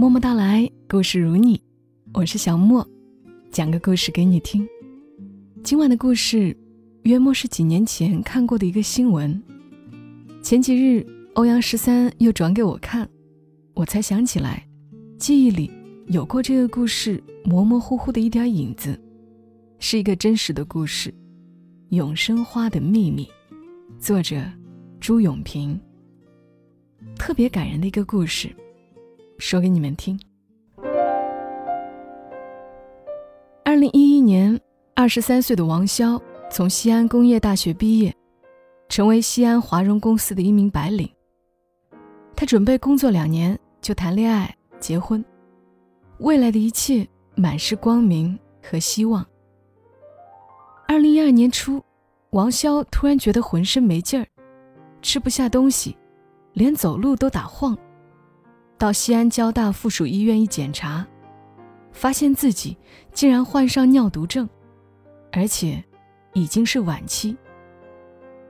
默默到来，故事如你，我是小莫，讲个故事给你听。今晚的故事，约莫是几年前看过的一个新闻。前几日，欧阳十三又转给我看，我才想起来，记忆里有过这个故事，模模糊糊的一点影子，是一个真实的故事，《永生花的秘密》，作者朱永平。特别感人的一个故事。说给你们听。二零一一年，二十三岁的王潇从西安工业大学毕业，成为西安华荣公司的一名白领。他准备工作两年就谈恋爱结婚，未来的一切满是光明和希望。二零一二年初，王潇突然觉得浑身没劲儿，吃不下东西，连走路都打晃。到西安交大附属医院一检查，发现自己竟然患上尿毒症，而且已经是晚期。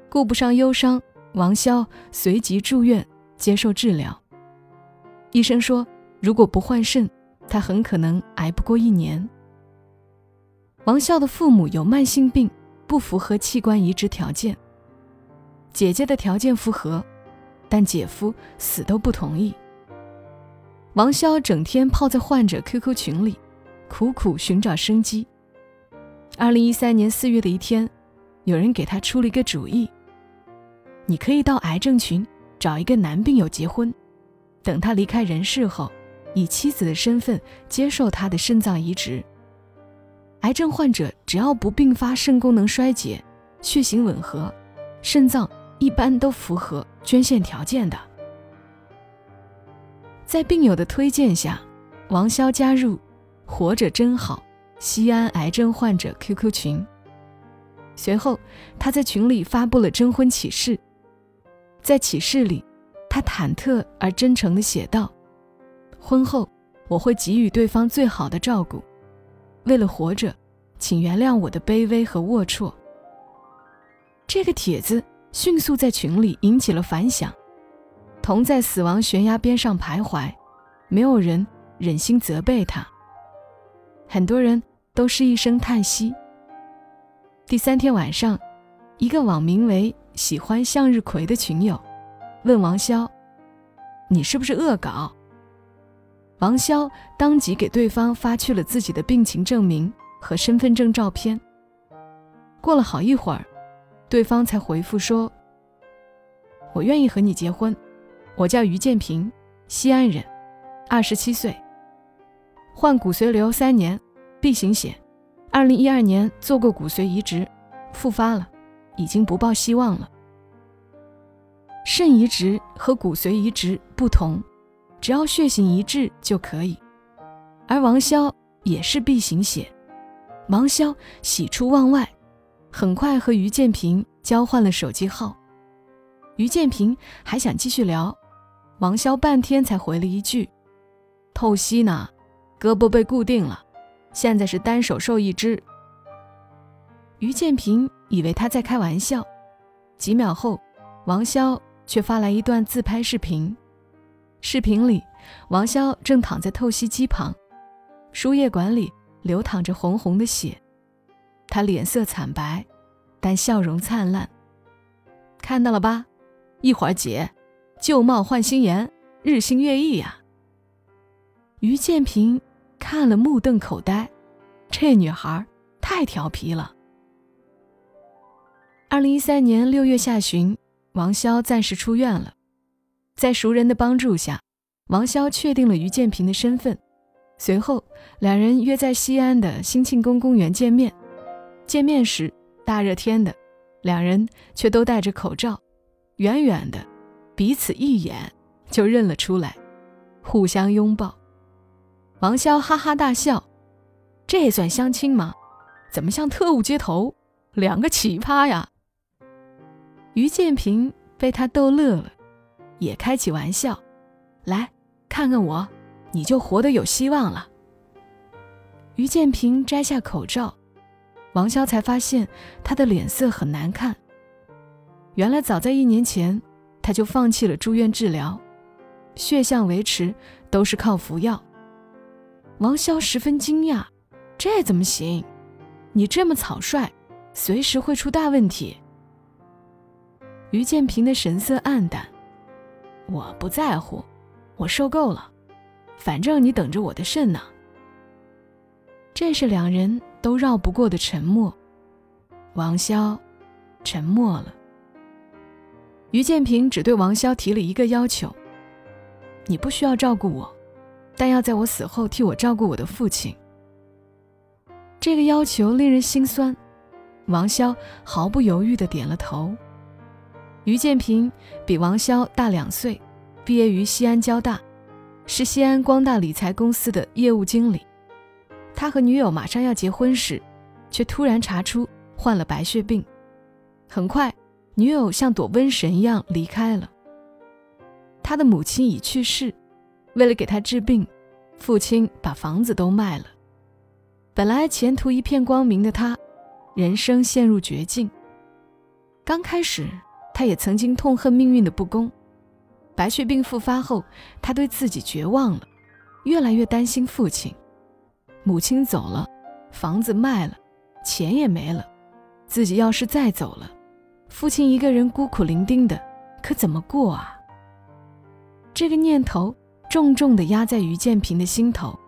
顾不上忧伤，王潇随即住院接受治疗。医生说，如果不换肾，他很可能挨不过一年。王潇的父母有慢性病，不符合器官移植条件。姐姐的条件符合，但姐夫死都不同意。王潇整天泡在患者 QQ 群里，苦苦寻找生机。二零一三年四月的一天，有人给他出了一个主意：你可以到癌症群找一个男病友结婚，等他离开人世后，以妻子的身份接受他的肾脏移植。癌症患者只要不并发肾功能衰竭、血型吻合，肾脏一般都符合捐献条件的。在病友的推荐下，王潇加入“活着真好”西安癌症患者 QQ 群。随后，他在群里发布了征婚启事。在启事里，他忐忑而真诚地写道：“婚后我会给予对方最好的照顾，为了活着，请原谅我的卑微和龌龊。”这个帖子迅速在群里引起了反响。同在死亡悬崖边上徘徊，没有人忍心责备他。很多人都是一声叹息。第三天晚上，一个网名为“喜欢向日葵”的群友问王潇：“你是不是恶搞？”王潇当即给对方发去了自己的病情证明和身份证照片。过了好一会儿，对方才回复说：“我愿意和你结婚。”我叫于建平，西安人，二十七岁，患骨髓瘤三年，B 型血，二零一二年做过骨髓移植，复发了，已经不抱希望了。肾移植和骨髓移植不同，只要血型一致就可以。而王潇也是 B 型血，王潇喜出望外，很快和于建平交换了手机号。于建平还想继续聊。王潇半天才回了一句：“透析呢，胳膊被固定了，现在是单手受一只。”于建平以为他在开玩笑，几秒后，王潇却发来一段自拍视频。视频里，王潇正躺在透析机旁，输液管里流淌着红红的血，他脸色惨白，但笑容灿烂。看到了吧？一会儿姐。旧貌换新颜，日新月异呀。于建平看了目瞪口呆，这女孩太调皮了。二零一三年六月下旬，王潇暂时出院了，在熟人的帮助下，王潇确定了于建平的身份。随后，两人约在西安的兴庆宫公园见面。见面时，大热天的，两人却都戴着口罩，远远的。彼此一眼就认了出来，互相拥抱。王潇哈哈大笑：“这也算相亲吗？怎么像特务接头？两个奇葩呀！”于建平被他逗乐了，也开起玩笑：“来看看我，你就活得有希望了。”于建平摘下口罩，王潇才发现他的脸色很难看。原来早在一年前。他就放弃了住院治疗，血象维持都是靠服药。王潇十分惊讶，这怎么行？你这么草率，随时会出大问题。于建平的神色黯淡，我不在乎，我受够了，反正你等着我的肾呢。这是两人都绕不过的沉默。王潇沉默了。于建平只对王潇提了一个要求：你不需要照顾我，但要在我死后替我照顾我的父亲。这个要求令人心酸。王潇毫不犹豫地点了头。于建平比王潇大两岁，毕业于西安交大，是西安光大理财公司的业务经理。他和女友马上要结婚时，却突然查出患了白血病。很快，女友像躲瘟神一样离开了。他的母亲已去世，为了给他治病，父亲把房子都卖了。本来前途一片光明的他，人生陷入绝境。刚开始。他也曾经痛恨命运的不公。白血病复发后，他对自己绝望了，越来越担心父亲。母亲走了，房子卖了，钱也没了，自己要是再走了，父亲一个人孤苦伶仃的，可怎么过啊？这个念头重重地压在于建平的心头。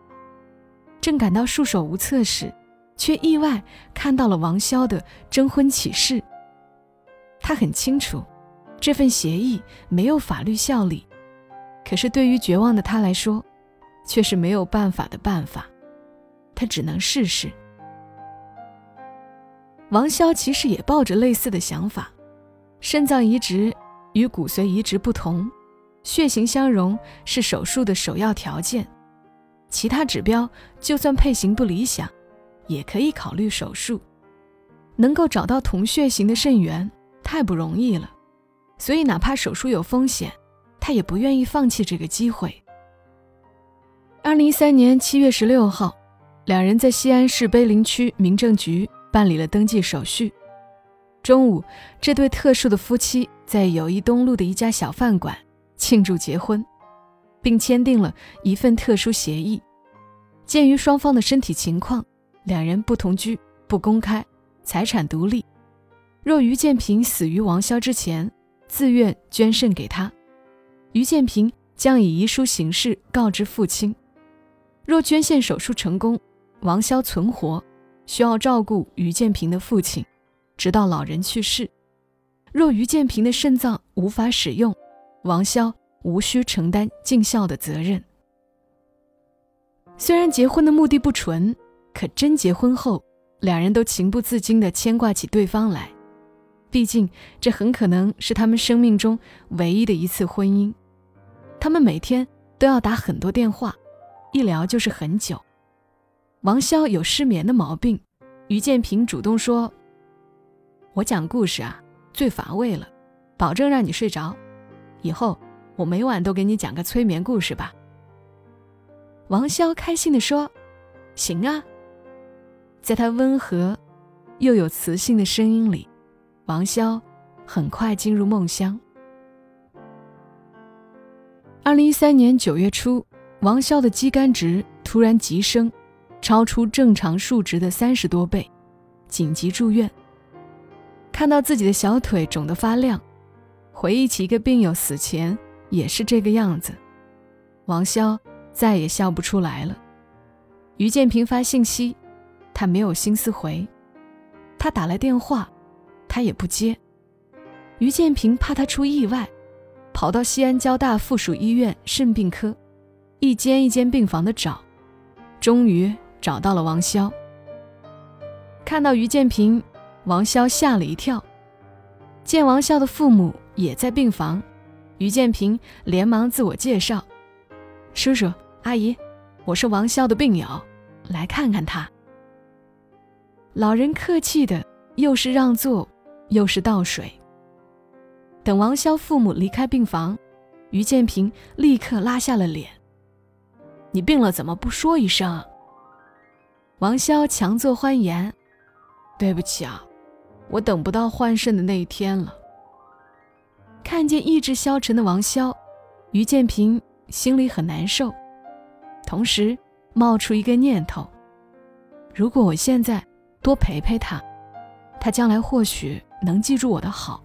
正感到束手无策时，却意外看到了王潇的征婚启事。他很清楚，这份协议没有法律效力，可是对于绝望的他来说，却是没有办法的办法。他只能试试。王潇其实也抱着类似的想法，肾脏移植与骨髓移植不同，血型相容是手术的首要条件，其他指标就算配型不理想，也可以考虑手术。能够找到同血型的肾源。太不容易了，所以哪怕手术有风险，他也不愿意放弃这个机会。二零一三年七月十六号，两人在西安市碑林区民政局办理了登记手续。中午，这对特殊的夫妻在友谊东路的一家小饭馆庆祝结婚，并签订了一份特殊协议。鉴于双方的身体情况，两人不同居、不公开，财产独立。若于建平死于王潇之前，自愿捐肾给他，于建平将以遗书形式告知父亲。若捐献手术成功，王潇存活，需要照顾于建平的父亲，直到老人去世。若于建平的肾脏无法使用，王潇无需承担尽孝的责任。虽然结婚的目的不纯，可真结婚后，两人都情不自禁地牵挂起对方来。毕竟，这很可能是他们生命中唯一的一次婚姻。他们每天都要打很多电话，一聊就是很久。王潇有失眠的毛病，于建平主动说：“我讲故事啊，最乏味了，保证让你睡着。以后我每晚都给你讲个催眠故事吧。”王潇开心地说：“行啊。”在他温和又有磁性的声音里。王潇很快进入梦乡。二零一三年九月初，王潇的肌酐值突然急升，超出正常数值的三十多倍，紧急住院。看到自己的小腿肿得发亮，回忆起一个病友死前也是这个样子，王潇再也笑不出来了。于建平发信息，他没有心思回；他打来电话。他也不接。于建平怕他出意外，跑到西安交大附属医院肾病科，一间一间病房的找，终于找到了王潇。看到于建平，王潇吓了一跳。见王潇的父母也在病房，于建平连忙自我介绍：“叔叔阿姨，我是王潇的病友，来看看他。”老人客气的，又是让座。又是倒水。等王潇父母离开病房，于建平立刻拉下了脸：“你病了怎么不说一声？”王潇强作欢颜：“对不起啊，我等不到换肾的那一天了。”看见意志消沉的王潇，于建平心里很难受，同时冒出一个念头：如果我现在多陪陪他，他将来或许能记住我的好，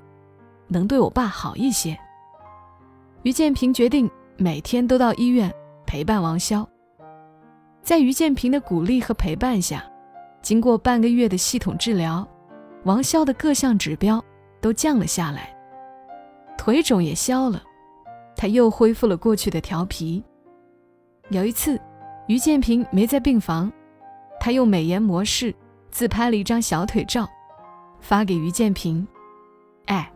能对我爸好一些。于建平决定每天都到医院陪伴王潇。在于建平的鼓励和陪伴下，经过半个月的系统治疗，王潇的各项指标都降了下来，腿肿也消了，他又恢复了过去的调皮。有一次，于建平没在病房，他用美颜模式自拍了一张小腿照，发给于建平：“哎，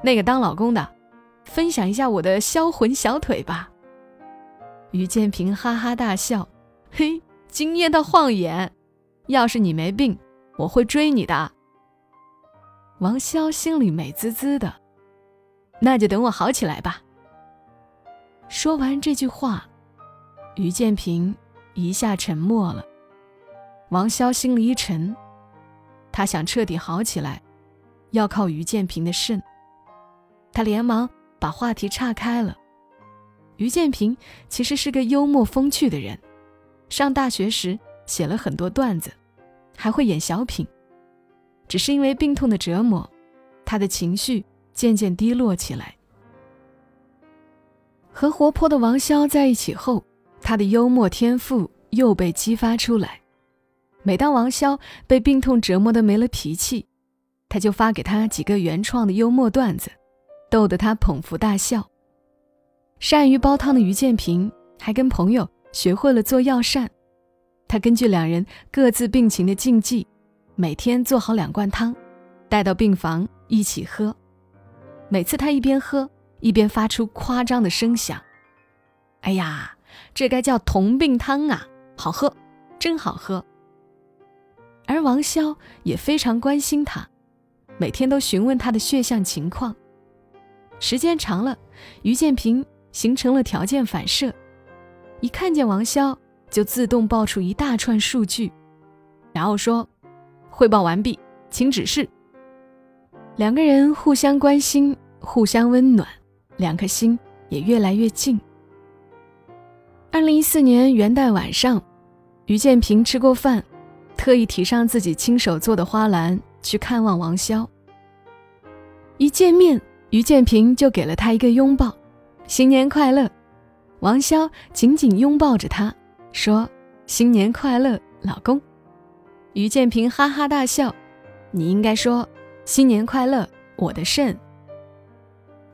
那个当老公的。”分享一下我的销魂小腿吧。于建平哈哈大笑，嘿，惊艳到晃眼。要是你没病，我会追你的。王潇心里美滋滋的，那就等我好起来吧。说完这句话，于建平一下沉默了。王潇心里一沉，他想彻底好起来，要靠于建平的肾。他连忙。把话题岔开了。于建平其实是个幽默风趣的人，上大学时写了很多段子，还会演小品。只是因为病痛的折磨，他的情绪渐渐低落起来。和活泼的王潇在一起后，他的幽默天赋又被激发出来。每当王潇被病痛折磨得没了脾气，他就发给他几个原创的幽默段子。逗得他捧腹大笑。善于煲汤的于建平还跟朋友学会了做药膳，他根据两人各自病情的禁忌，每天做好两罐汤，带到病房一起喝。每次他一边喝一边发出夸张的声响：“哎呀，这该叫同病汤啊，好喝，真好喝。”而王潇也非常关心他，每天都询问他的血象情况。时间长了，于建平形成了条件反射，一看见王潇就自动报出一大串数据，然后说：“汇报完毕，请指示。”两个人互相关心，互相温暖，两颗心也越来越近。二零一四年元旦晚上，于建平吃过饭，特意提上自己亲手做的花篮去看望王潇。一见面。于建平就给了他一个拥抱，新年快乐。王潇紧紧拥抱着他，说：“新年快乐，老公。”于建平哈哈大笑：“你应该说新年快乐，我的肾。”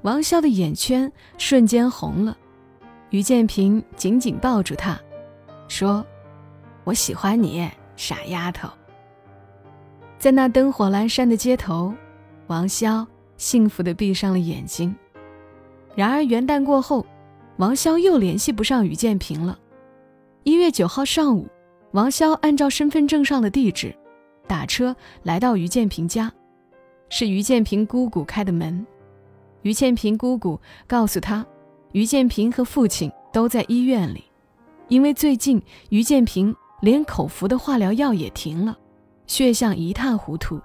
王潇的眼圈瞬间红了。于建平紧紧抱住他，说：“我喜欢你，傻丫头。”在那灯火阑珊的街头，王潇。幸福的闭上了眼睛。然而元旦过后，王潇又联系不上于建平了。一月九号上午，王潇按照身份证上的地址，打车来到于建平家，是于建平姑姑开的门。于建平姑姑告诉他，于建平和父亲都在医院里，因为最近于建平连口服的化疗药也停了，血象一塌糊涂。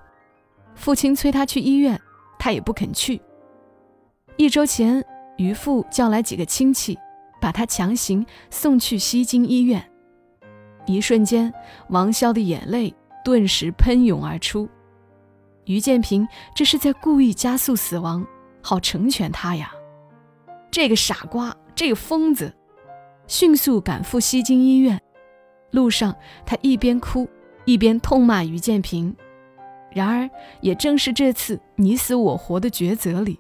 父亲催他去医院。他也不肯去。一周前，于父叫来几个亲戚，把他强行送去西京医院。一瞬间，王潇的眼泪顿时喷涌而出。于建平这是在故意加速死亡，好成全他呀！这个傻瓜，这个疯子，迅速赶赴西京医院。路上，他一边哭一边痛骂于建平。然而，也正是这次你死我活的抉择里，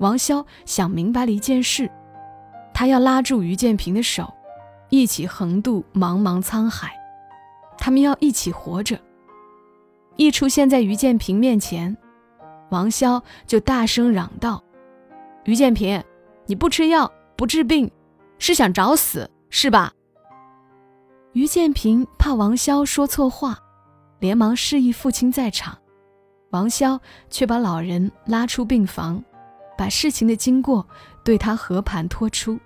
王潇想明白了一件事：他要拉住于建平的手，一起横渡茫茫沧海。他们要一起活着。一出现在于建平面前，王潇就大声嚷道：“于建平，你不吃药不治病，是想找死是吧？”于建平怕王潇说错话。连忙示意父亲在场，王潇却把老人拉出病房，把事情的经过对他和盘托出。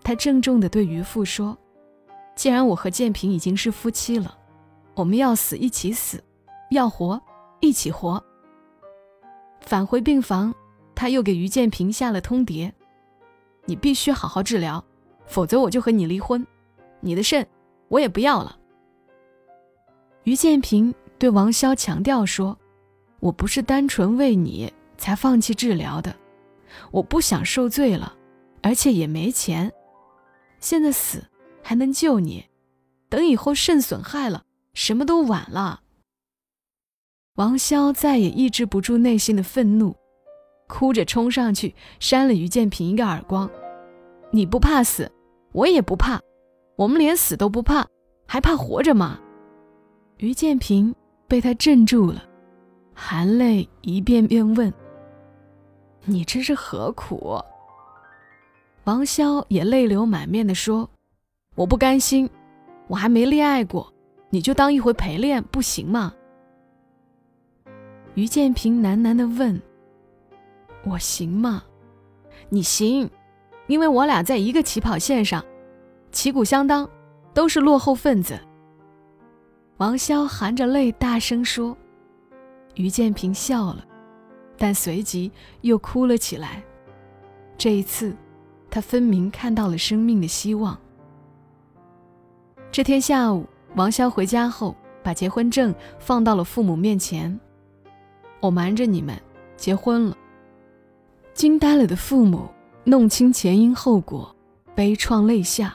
他郑重地对于父说：“既然我和建平已经是夫妻了，我们要死一起死，要活一起活。”返回病房，他又给于建平下了通牒：“你必须好好治疗，否则我就和你离婚，你的肾我也不要了。”于建平对王潇强调说：“我不是单纯为你才放弃治疗的，我不想受罪了，而且也没钱，现在死还能救你，等以后肾损害了，什么都晚了。”王潇再也抑制不住内心的愤怒，哭着冲上去扇了于建平一个耳光：“你不怕死，我也不怕，我们连死都不怕，还怕活着吗？”于建平被他镇住了，含泪一遍遍问：“你这是何苦？”王潇也泪流满面地说：“我不甘心，我还没恋爱过，你就当一回陪练不行吗？”于建平喃喃地问：“我行吗？你行，因为我俩在一个起跑线上，旗鼓相当，都是落后分子。”王潇含着泪大声说：“于建平笑了，但随即又哭了起来。这一次，他分明看到了生命的希望。”这天下午，王潇回家后，把结婚证放到了父母面前。我瞒着你们结婚了。惊呆了的父母弄清前因后果，悲怆泪下。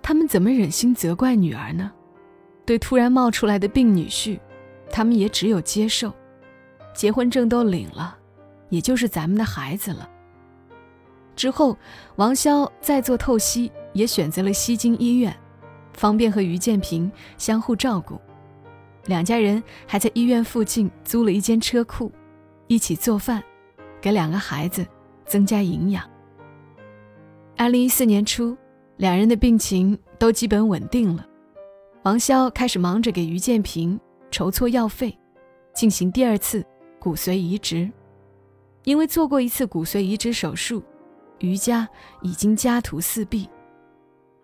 他们怎么忍心责怪女儿呢？对突然冒出来的病女婿，他们也只有接受。结婚证都领了，也就是咱们的孩子了。之后，王潇再做透析，也选择了西京医院，方便和于建平相互照顾。两家人还在医院附近租了一间车库，一起做饭，给两个孩子增加营养。二零一四年初，两人的病情都基本稳定了。王潇开始忙着给于建平筹措药费，进行第二次骨髓移植。因为做过一次骨髓移植手术，于家已经家徒四壁。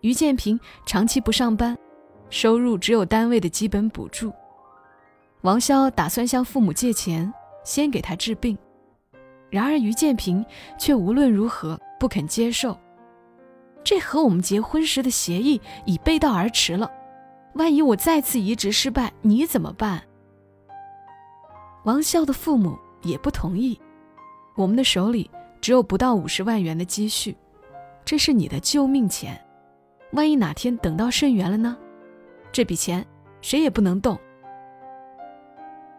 于建平长期不上班，收入只有单位的基本补助。王潇打算向父母借钱，先给他治病，然而于建平却无论如何不肯接受。这和我们结婚时的协议已背道而驰了。万一我再次移植失败，你怎么办？王潇的父母也不同意。我们的手里只有不到五十万元的积蓄，这是你的救命钱。万一哪天等到肾源了呢？这笔钱谁也不能动。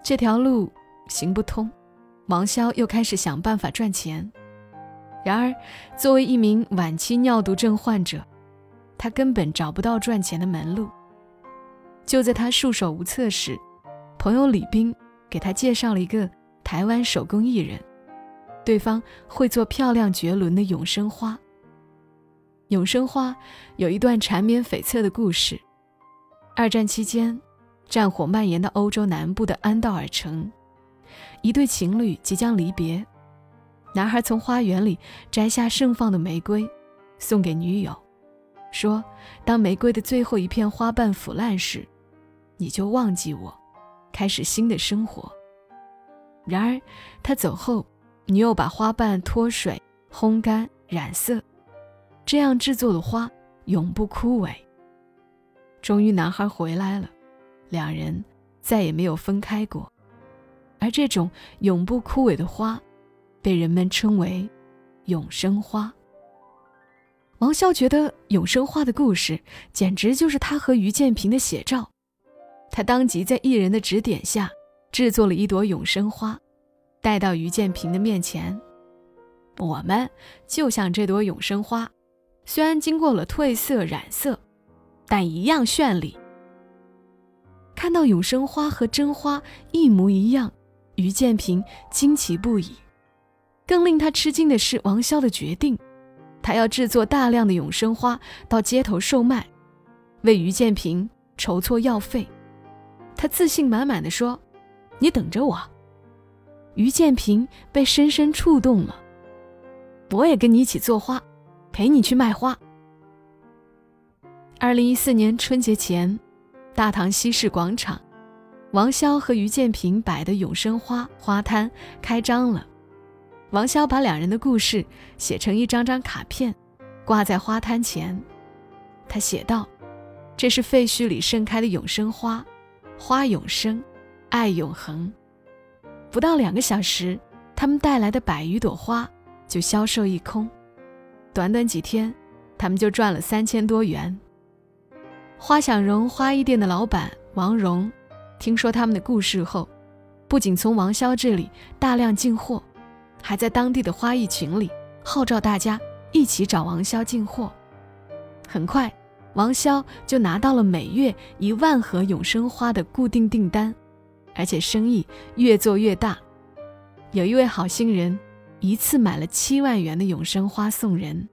这条路行不通，王潇又开始想办法赚钱。然而，作为一名晚期尿毒症患者，他根本找不到赚钱的门路。就在他束手无策时，朋友李斌给他介绍了一个台湾手工艺人，对方会做漂亮绝伦的永生花。永生花有一段缠绵悱恻的故事。二战期间。战火蔓延到欧洲南部的安道尔城，一对情侣即将离别。男孩从花园里摘下盛放的玫瑰，送给女友，说：“当玫瑰的最后一片花瓣腐烂时，你就忘记我，开始新的生活。”然而，他走后，女友把花瓣脱水、烘干、染色，这样制作的花永不枯萎。终于，男孩回来了。两人再也没有分开过，而这种永不枯萎的花，被人们称为“永生花”。王潇觉得永生花的故事简直就是他和于建平的写照，他当即在艺人的指点下制作了一朵永生花，带到于建平的面前。我们就像这朵永生花，虽然经过了褪色染色，但一样绚丽。看到永生花和真花一模一样，于建平惊奇不已。更令他吃惊的是王潇的决定，他要制作大量的永生花到街头售卖，为于建平筹措药费。他自信满满的说：“你等着我。”于建平被深深触动了。我也跟你一起做花，陪你去卖花。二零一四年春节前。大唐西市广场，王潇和于建平摆的永生花花摊开张了。王潇把两人的故事写成一张张卡片，挂在花摊前。他写道：“这是废墟里盛开的永生花，花永生，爱永恒。”不到两个小时，他们带来的百余朵花就销售一空。短短几天，他们就赚了三千多元。花想荣花艺店的老板王荣，听说他们的故事后，不仅从王潇这里大量进货，还在当地的花艺群里号召大家一起找王潇进货。很快，王潇就拿到了每月一万盒永生花的固定订单，而且生意越做越大。有一位好心人。一次买了七万元的永生花送人，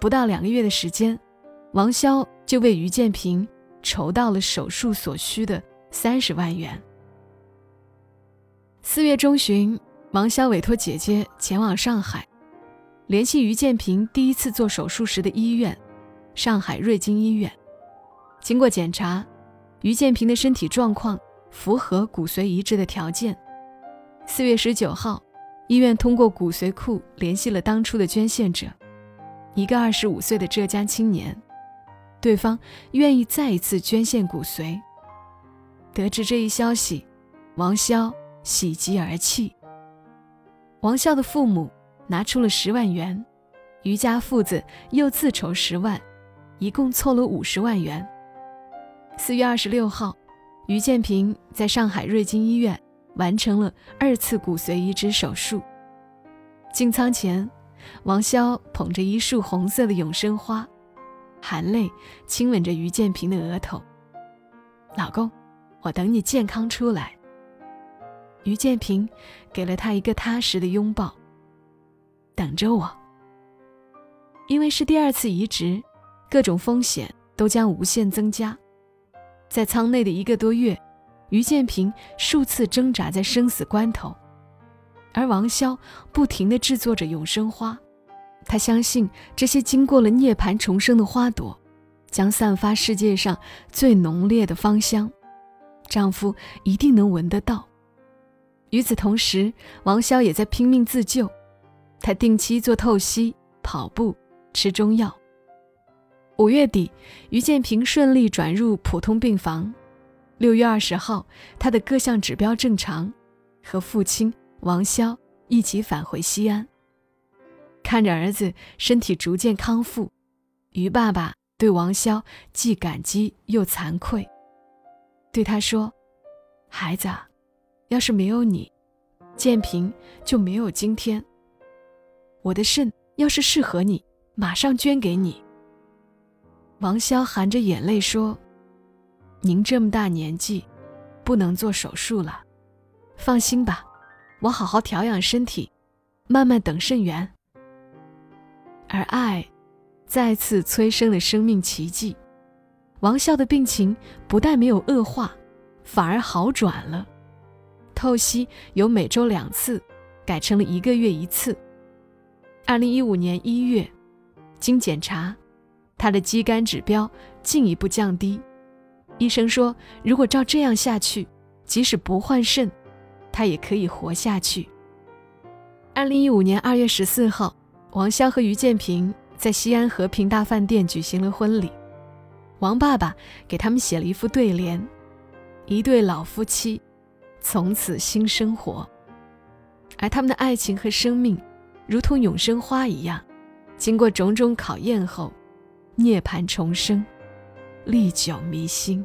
不到两个月的时间，王潇就为于建平筹到了手术所需的三十万元。四月中旬，王潇委托姐姐前往上海，联系于建平第一次做手术时的医院——上海瑞金医院。经过检查，于建平的身体状况符合骨髓移植的条件。四月十九号。医院通过骨髓库联系了当初的捐献者，一个二十五岁的浙江青年，对方愿意再一次捐献骨髓。得知这一消息，王潇喜极而泣。王潇的父母拿出了十万元，于家父子又自筹十万，一共凑了五十万元。四月二十六号，于建平在上海瑞金医院。完成了二次骨髓移植手术。进舱前，王潇捧着一束红色的永生花，含泪亲吻着于建平的额头。老公，我等你健康出来。于建平给了他一个踏实的拥抱。等着我。因为是第二次移植，各种风险都将无限增加。在舱内的一个多月。于建平数次挣扎在生死关头，而王潇不停地制作着永生花。他相信这些经过了涅槃重生的花朵，将散发世界上最浓烈的芳香，丈夫一定能闻得到。与此同时，王潇也在拼命自救，他定期做透析、跑步、吃中药。五月底，于建平顺利转入普通病房。六月二十号，他的各项指标正常，和父亲王潇一起返回西安。看着儿子身体逐渐康复，于爸爸对王潇既感激又惭愧，对他说：“孩子，要是没有你，建平就没有今天。我的肾要是适合你，马上捐给你。”王潇含着眼泪说。您这么大年纪，不能做手术了，放心吧，我好好调养身体，慢慢等肾源。而爱，再次催生了生命奇迹。王笑的病情不但没有恶化，反而好转了。透析由每周两次，改成了一个月一次。二零一五年一月，经检查，他的肌酐指标进一步降低。医生说，如果照这样下去，即使不换肾，他也可以活下去。二零一五年二月十四号，王潇和于建平在西安和平大饭店举行了婚礼。王爸爸给他们写了一副对联：“一对老夫妻，从此新生活。”而他们的爱情和生命，如同永生花一样，经过种种考验后，涅槃重生。历久弥新。